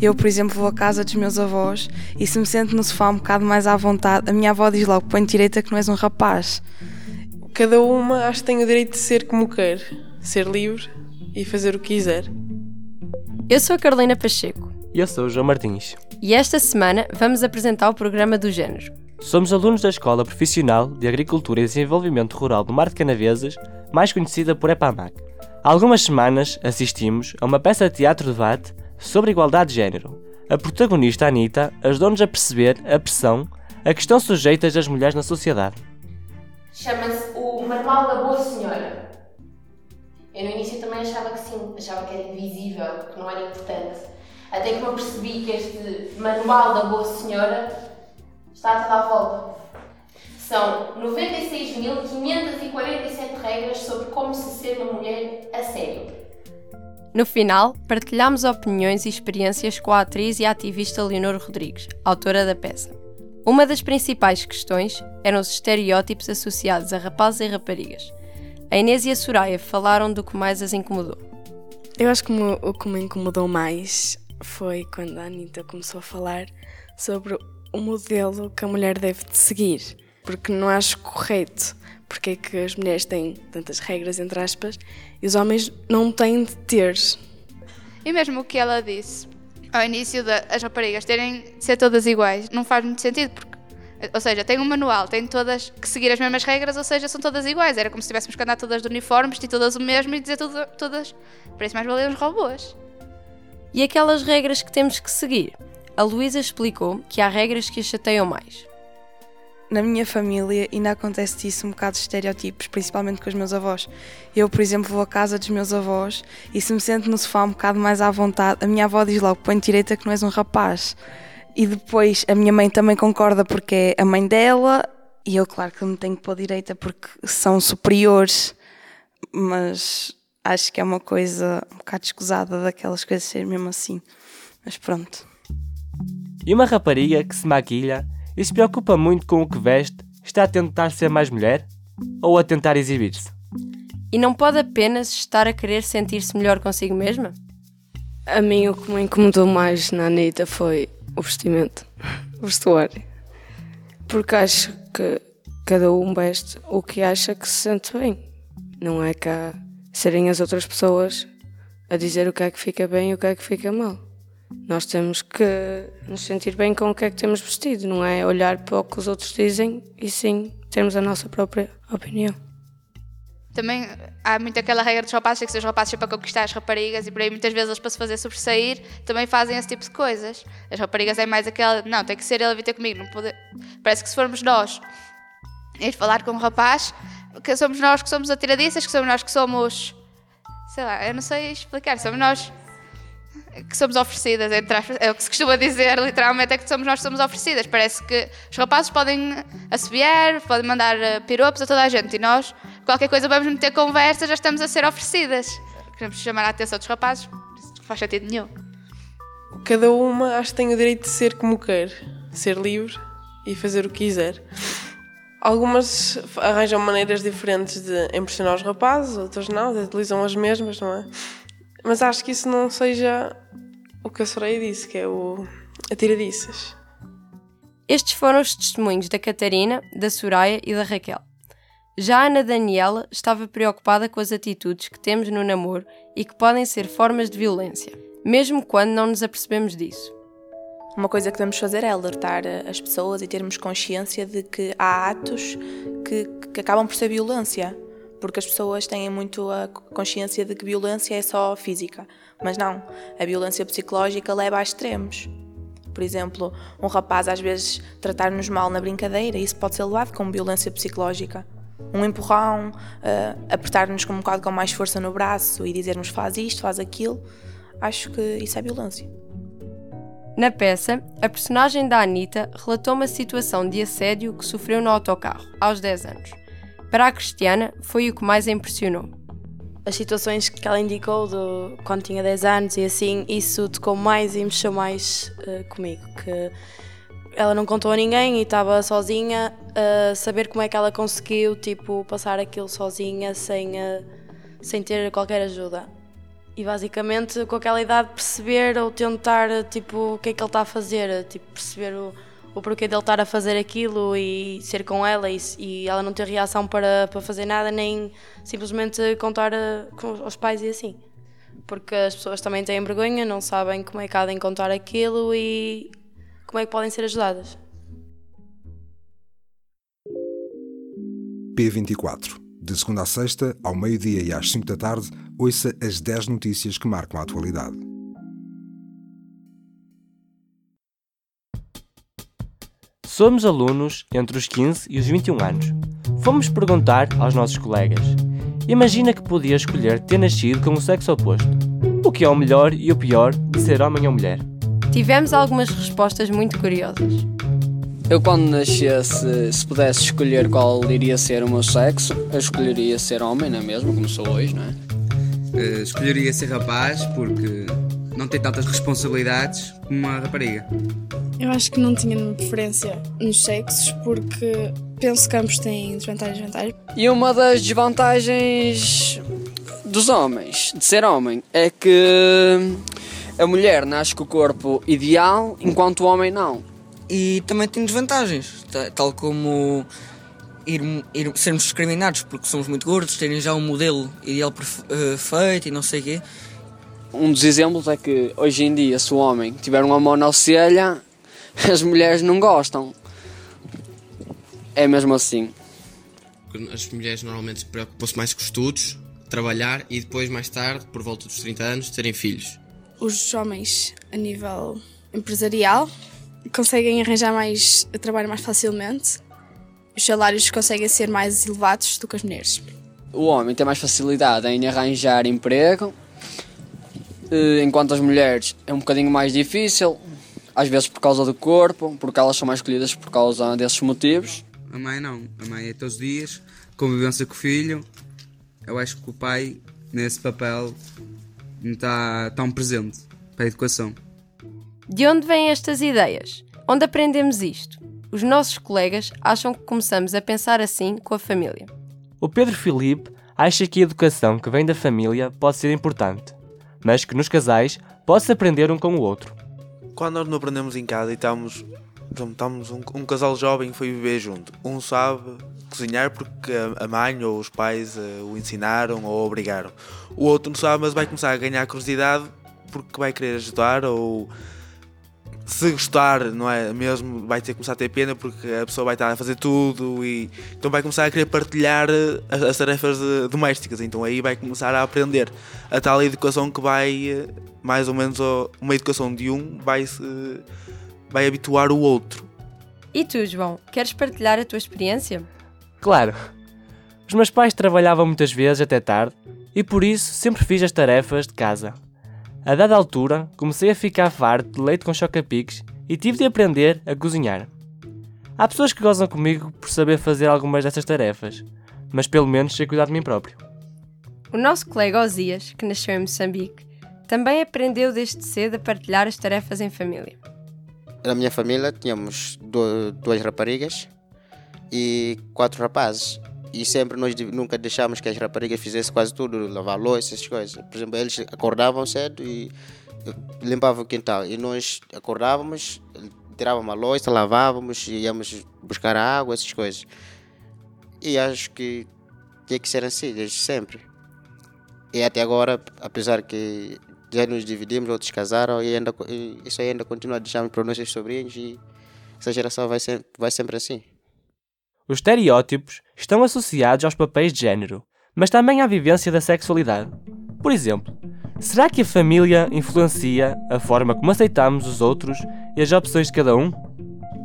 Eu, por exemplo, vou à casa dos meus avós e se me sento no sofá um bocado mais à vontade, a minha avó diz logo: põe direita que não és um rapaz. Cada uma acho que tem o direito de ser como quer, ser livre e fazer o que quiser. Eu sou a Carolina Pacheco. E eu sou o João Martins. E esta semana vamos apresentar o programa do género. Somos alunos da Escola Profissional de Agricultura e Desenvolvimento Rural do Mar de Canavesas, mais conhecida por EPAMAC. Há algumas semanas assistimos a uma peça de teatro-debate sobre igualdade de género. A protagonista, Anitta, ajudou-nos a perceber a pressão a que estão sujeitas as mulheres na sociedade. Chama-se o Manual da Boa Senhora. Eu no início também achava que sim, achava que era invisível, que não era importante. Até que me apercebi que este Manual da Boa Senhora está toda à volta. São 96.547 regras sobre como se ser uma mulher a sério. No final, partilhamos opiniões e experiências com a atriz e ativista Leonor Rodrigues, autora da peça. Uma das principais questões eram os estereótipos associados a rapazes e raparigas. A Inês e a Soraya falaram do que mais as incomodou. Eu acho que o que me incomodou mais foi quando a Anitta começou a falar sobre o modelo que a mulher deve de seguir, porque não acho correto porque é que as mulheres têm tantas regras, entre aspas, e os homens não têm de ter. E mesmo o que ela disse ao início das raparigas terem de ser todas iguais, não faz muito sentido, porque, ou seja, tem um manual, têm todas que seguir as mesmas regras, ou seja, são todas iguais. Era como se tivéssemos que andar todas de uniforme, vestir todas o mesmo e dizer tudo, todas. Para isso mais valiam os robôs. E aquelas regras que temos que seguir? A Luísa explicou que há regras que a chateiam mais na minha família ainda acontece isso um bocado de estereotipos, principalmente com os meus avós. Eu, por exemplo, vou à casa dos meus avós e se me sento no sofá um bocado mais à vontade, a minha avó diz logo: põe direita que não és um rapaz. E depois a minha mãe também concorda porque é a mãe dela e eu, claro que me tenho que pôr direita porque são superiores, mas acho que é uma coisa um bocado escusada daquelas coisas ser mesmo assim. Mas pronto. E uma rapariga que se maquilha e se preocupa muito com o que veste, está a tentar ser mais mulher ou a tentar exibir-se? E não pode apenas estar a querer sentir-se melhor consigo mesma? A mim o que me incomodou mais na Anitta foi o vestimento, o vestuário. Porque acho que cada um veste o que acha que se sente bem. Não é cá serem as outras pessoas a dizer o que é que fica bem e o que é que fica mal. Nós temos que nos sentir bem com o que é que temos vestido, não é olhar para o que os outros dizem e sim termos a nossa própria opinião. Também há muito aquela regra dos rapazes, que os rapazes para conquistar as raparigas e por aí muitas vezes eles para se fazer sobressair também fazem esse tipo de coisas. As raparigas é mais aquela, não, tem que ser ele a vir ter comigo, não pode... parece que se formos nós ir falar com um rapaz, que somos nós que somos atiradiças, que somos nós que somos, sei lá, eu não sei explicar, somos nós que somos oferecidas, entre aspas, é o que se costuma dizer literalmente, é que somos nós que somos oferecidas. Parece que os rapazes podem assobiar, podem mandar eh, piropos a toda a gente e nós, qualquer coisa, vamos meter conversa, já estamos a ser oferecidas. Queremos chamar a atenção dos rapazes, isso não faz sentido nenhum. Cada uma acho que tem o direito de ser como quer, ser livre e fazer o que quiser. Algumas arranjam maneiras diferentes de impressionar os rapazes, outras não, utilizam as mesmas, não é? Mas acho que isso não seja o que a Soraya disse, que é o atiradiças. Estes foram os testemunhos da Catarina, da Soraya e da Raquel. Já a Ana Daniela estava preocupada com as atitudes que temos no namoro e que podem ser formas de violência, mesmo quando não nos apercebemos disso. Uma coisa que devemos fazer é alertar as pessoas e termos consciência de que há atos que, que acabam por ser violência porque as pessoas têm muito a consciência de que violência é só física, mas não, a violência psicológica leva a extremos. Por exemplo, um rapaz às vezes tratar-nos mal na brincadeira, isso pode ser levado como violência psicológica. Um empurrão, uh, apertar-nos com um bocado com mais força no braço e dizer-nos faz isto, faz aquilo, acho que isso é violência. Na peça, a personagem da Anitta relatou uma situação de assédio que sofreu no autocarro, aos 10 anos. Para a Cristiana, foi o que mais a impressionou. As situações que ela indicou do, quando tinha 10 anos e assim, isso tocou mais e mexeu mais uh, comigo. Que ela não contou a ninguém e estava sozinha uh, saber como é que ela conseguiu tipo, passar aquilo sozinha sem, uh, sem ter qualquer ajuda. e basicamente com aquela idade perceber ou tentar tipo o que é que ele está a fazer, tipo perceber o, o porquê dele estar a fazer aquilo e ser com ela e, e ela não ter reação para, para fazer nada, nem simplesmente contar a, com aos pais e assim. Porque as pessoas também têm vergonha, não sabem como é que há de contar aquilo e como é que podem ser ajudadas. P24. De segunda a sexta, ao meio-dia e às 5 da tarde, ouça as 10 notícias que marcam a atualidade. Somos alunos entre os 15 e os 21 anos. Fomos perguntar aos nossos colegas: Imagina que podia escolher ter nascido com o sexo oposto. O que é o melhor e o pior de ser homem ou mulher? Tivemos algumas respostas muito curiosas. Eu, quando nascesse, se pudesse escolher qual iria ser o meu sexo, eu escolheria ser homem, não é mesmo? Como sou hoje, não é? Uh, escolheria ser rapaz porque não tem tantas responsabilidades como uma rapariga. Eu acho que não tinha nenhuma preferência nos sexos porque penso que ambos têm desvantagens e vantagens. E uma das desvantagens dos homens, de ser homem, é que a mulher nasce com o corpo ideal enquanto o homem não. E também tem desvantagens, tal como ir, ir, sermos discriminados porque somos muito gordos, terem já um modelo ideal perfeito e não sei o quê. Um dos exemplos é que hoje em dia, se o homem tiver uma monocelha, as mulheres não gostam. É mesmo assim. As mulheres normalmente preocupam-se mais com os estudos, trabalhar e depois, mais tarde, por volta dos 30 anos, terem filhos. Os homens, a nível empresarial, conseguem arranjar mais trabalho mais facilmente. Os salários conseguem ser mais elevados do que as mulheres. O homem tem mais facilidade em arranjar emprego, enquanto as mulheres é um bocadinho mais difícil, às vezes por causa do corpo, porque elas são mais escolhidas por causa desses motivos. A mãe não, a mãe é todos os dias, convivência com o filho. Eu acho que o pai, nesse papel, não está tão presente para a educação. De onde vêm estas ideias? Onde aprendemos isto? Os nossos colegas acham que começamos a pensar assim com a família. O Pedro Filipe acha que a educação que vem da família pode ser importante, mas que nos casais pode-se aprender um com o outro. Quando nós não aprendemos em casa e estamos, estamos um, um casal jovem foi viver junto, um sabe cozinhar porque a mãe ou os pais uh, o ensinaram ou obrigaram, o outro não sabe, mas vai começar a ganhar curiosidade porque vai querer ajudar ou se gostar, não é? Mesmo vai ter que começar a ter pena porque a pessoa vai estar a fazer tudo e então vai começar a querer partilhar eh, as, as tarefas de, domésticas. Então aí vai começar a aprender a tal educação que vai, eh, mais ou menos, uma educação de um vai, se, vai habituar o outro. E tu, João, queres partilhar a tua experiência? Claro! Os meus pais trabalhavam muitas vezes até tarde e por isso sempre fiz as tarefas de casa. A dada altura, comecei a ficar farto de leite com choca-piques e tive de aprender a cozinhar. Há pessoas que gozam comigo por saber fazer algumas dessas tarefas, mas pelo menos sei cuidar de mim próprio. O nosso colega Osias, que nasceu em Moçambique, também aprendeu desde cedo a partilhar as tarefas em família. Na minha família tínhamos duas raparigas e quatro rapazes e sempre nós nunca deixámos que as raparigas fizessem quase tudo, lavar louça, essas coisas. Por exemplo, eles acordavam cedo e limpavam o quintal e nós acordávamos, tirávamos a louça, lavávamos e íamos buscar água, essas coisas. E acho que tinha que ser assim, desde sempre. E até agora, apesar que já nos dividimos, outros casaram, e ainda, isso aí ainda continua a para os nossos sobrinhos e essa geração vai, ser, vai sempre assim. Os estereótipos estão associados aos papéis de género, mas também à vivência da sexualidade. Por exemplo, será que a família influencia a forma como aceitamos os outros e as opções de cada um?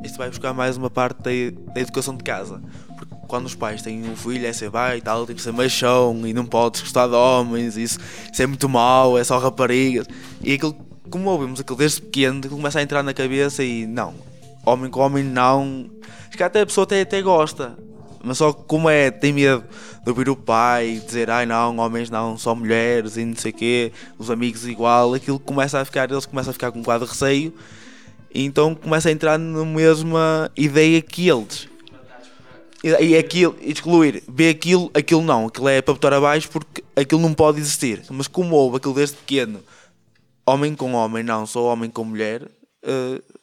Isto vai buscar mais uma parte da, educação de casa. Porque quando os pais têm um filho, é ser vai e tal, tem que ser machão e não podes gostar de homens, isso, isso é muito mau, é só raparigas. E aquilo, como ouvimos aquilo desde pequeno, começa a entrar na cabeça e não, homem com homem não Acho que até a pessoa até, até gosta. Mas só como é, tem medo de ouvir o pai dizer, ai não, homens não, só mulheres e não sei o quê, os amigos igual, aquilo começa a ficar, eles começam a ficar com um quadro de receio e então começa a entrar na mesma ideia que eles. E, e aquilo, excluir, B aquilo, aquilo não, aquilo é para botar abaixo porque aquilo não pode existir. Mas como houve aquilo desde pequeno, homem com homem, não, só homem com mulher, uh,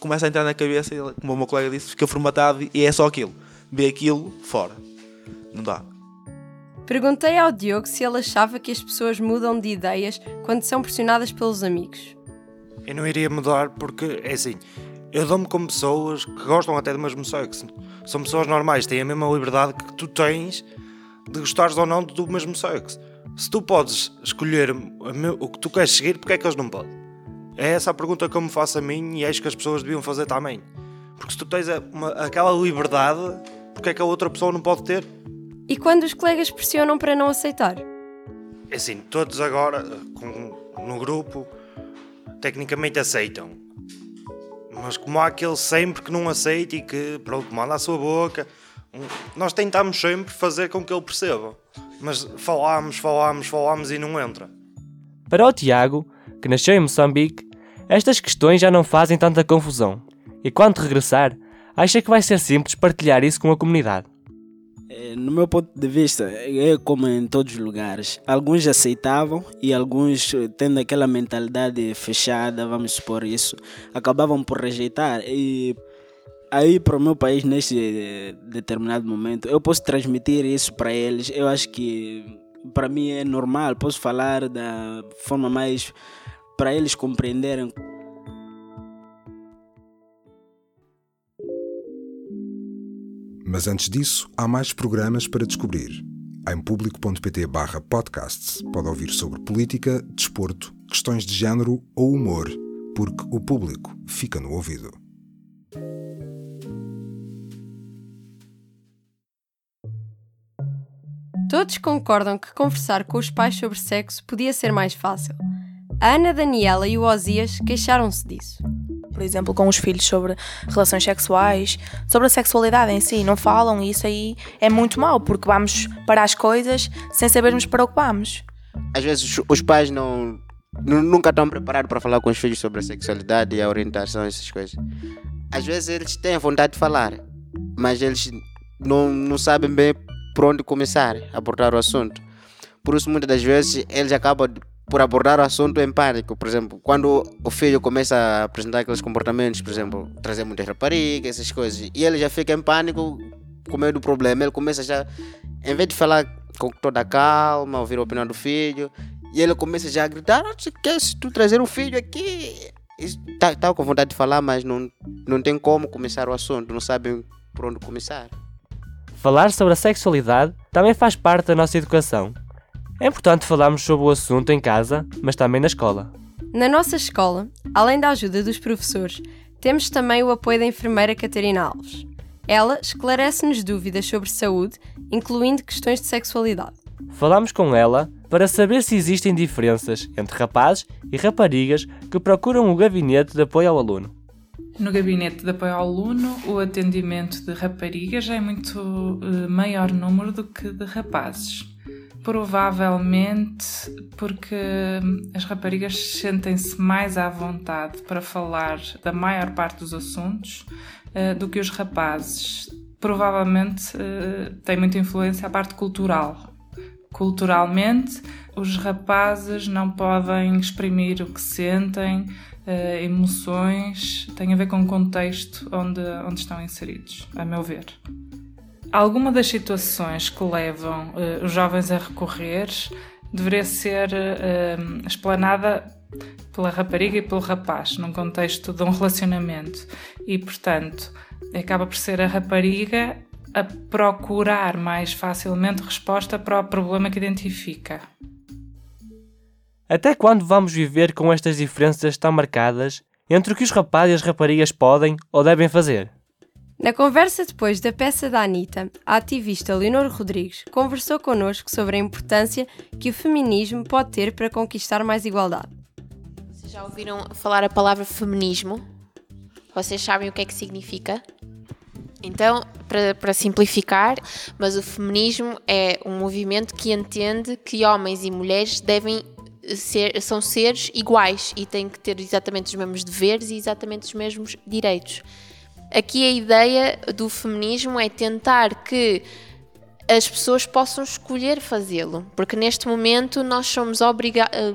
começa a entrar na cabeça, como o meu colega disse, fica formatado e é só aquilo. B aquilo, fora. Não dá. Perguntei ao Diogo se ele achava que as pessoas mudam de ideias quando são pressionadas pelos amigos. Eu não iria mudar porque, é assim, eu dou-me com pessoas que gostam até do mesmo sexo. São pessoas normais, têm a mesma liberdade que tu tens de gostares ou não do mesmo sexo. Se tu podes escolher o que tu queres seguir, porque é que eles não podem? É essa a pergunta que eu me faço a mim e acho que as pessoas deviam fazer também. Porque se tu tens uma, aquela liberdade, porque é que a outra pessoa não pode ter? E quando os colegas pressionam para não aceitar? É assim, todos agora, com, no grupo, tecnicamente aceitam. Mas como há aquele sempre que não aceita e que, pronto, manda a sua boca, nós tentamos sempre fazer com que ele perceba. Mas falamos, falamos, falamos e não entra. Para o Tiago, que nasceu em Moçambique, estas questões já não fazem tanta confusão. E quando regressar, acha que vai ser simples partilhar isso com a comunidade. Eh, no meu ponto de vista, é como em todos os lugares. Alguns aceitavam e alguns, eh, tendo aquela mentalidade fechada, vamos supor isso, acabavam por rejeitar. E aí, para o meu país, neste eh, determinado momento, eu posso transmitir isso para eles. Eu acho que para mim é normal, posso falar da forma mais para eles compreenderem Mas antes disso, há mais programas para descobrir. Em público.pt podcasts pode ouvir sobre política, desporto, questões de género ou humor, porque o público fica no ouvido. Todos concordam que conversar com os pais sobre sexo podia ser mais fácil. A Ana Daniela e o Osias queixaram-se disso por exemplo, com os filhos sobre relações sexuais, sobre a sexualidade em si, não falam e isso aí é muito mau, porque vamos para as coisas sem sabermos para o que vamos. Às vezes os pais não, nunca estão preparados para falar com os filhos sobre a sexualidade e a orientação, essas coisas. Às vezes eles têm vontade de falar, mas eles não, não sabem bem por onde começar a abordar o assunto. Por isso, muitas das vezes, eles acabam por abordar o assunto em pânico. Por exemplo, quando o filho começa a apresentar aqueles comportamentos, por exemplo, trazer muitas raparigas, essas coisas, e ele já fica em pânico com medo do problema, ele começa já, em vez de falar com toda a calma, ouvir a opinião do filho, e ele começa já a gritar: ah, quer se tu trazer um filho aqui? Está tá com vontade de falar, mas não, não tem como começar o assunto, não sabe por onde começar. Falar sobre a sexualidade também faz parte da nossa educação é importante falarmos sobre o assunto em casa, mas também na escola. Na nossa escola, além da ajuda dos professores, temos também o apoio da enfermeira Catarina Alves. Ela esclarece-nos dúvidas sobre saúde, incluindo questões de sexualidade. Falamos com ela para saber se existem diferenças entre rapazes e raparigas que procuram o gabinete de apoio ao aluno. No gabinete de apoio ao aluno, o atendimento de raparigas é muito uh, maior número do que de rapazes. Provavelmente porque as raparigas sentem-se mais à vontade para falar da maior parte dos assuntos uh, do que os rapazes. Provavelmente uh, tem muita influência a parte cultural. Culturalmente, os rapazes não podem exprimir o que sentem, uh, emoções, tem a ver com o contexto onde, onde estão inseridos, a meu ver. Alguma das situações que levam uh, os jovens a recorrer deveria ser uh, explanada pela rapariga e pelo rapaz, num contexto de um relacionamento. E, portanto, acaba por ser a rapariga a procurar mais facilmente resposta para o problema que identifica. Até quando vamos viver com estas diferenças tão marcadas entre o que os rapazes e as raparigas podem ou devem fazer? Na conversa depois da peça da Anitta, a ativista Leonor Rodrigues conversou connosco sobre a importância que o feminismo pode ter para conquistar mais igualdade. Vocês já ouviram falar a palavra feminismo? Vocês sabem o que é que significa? Então, para, para, simplificar, mas o feminismo é um movimento que entende que homens e mulheres devem ser, são seres iguais e têm que ter exatamente os mesmos deveres e exatamente os mesmos direitos. Aqui a ideia do feminismo é tentar que as pessoas possam escolher fazê-lo, porque neste momento nós somos obrigados eh,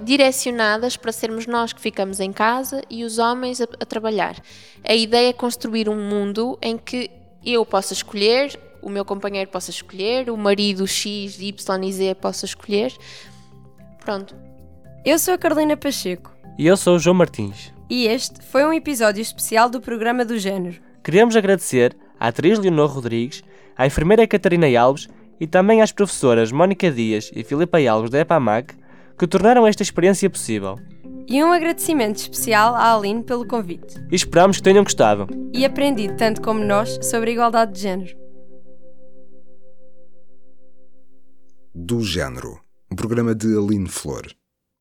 direcionadas para sermos nós que ficamos em casa e os homens a, a, trabalhar. A ideia é construir um mundo em que eu possa escolher, o meu companheiro possa escolher, o marido X, Y e Z possa escolher. Pronto. Eu sou a Carolina Pacheco. E eu sou o João Martins. E este foi um episódio especial do programa do Género. Queremos agradecer à atriz Leonor Rodrigues, à enfermeira Catarina Alves e também às professoras Mónica Dias e Filipa Alves da EPAMAC que tornaram esta experiência possível. E um agradecimento especial à Aline pelo convite. E esperamos que tenham gostado. E aprendido tanto como nós sobre a igualdade de género. Do Género, um programa de Aline Flor.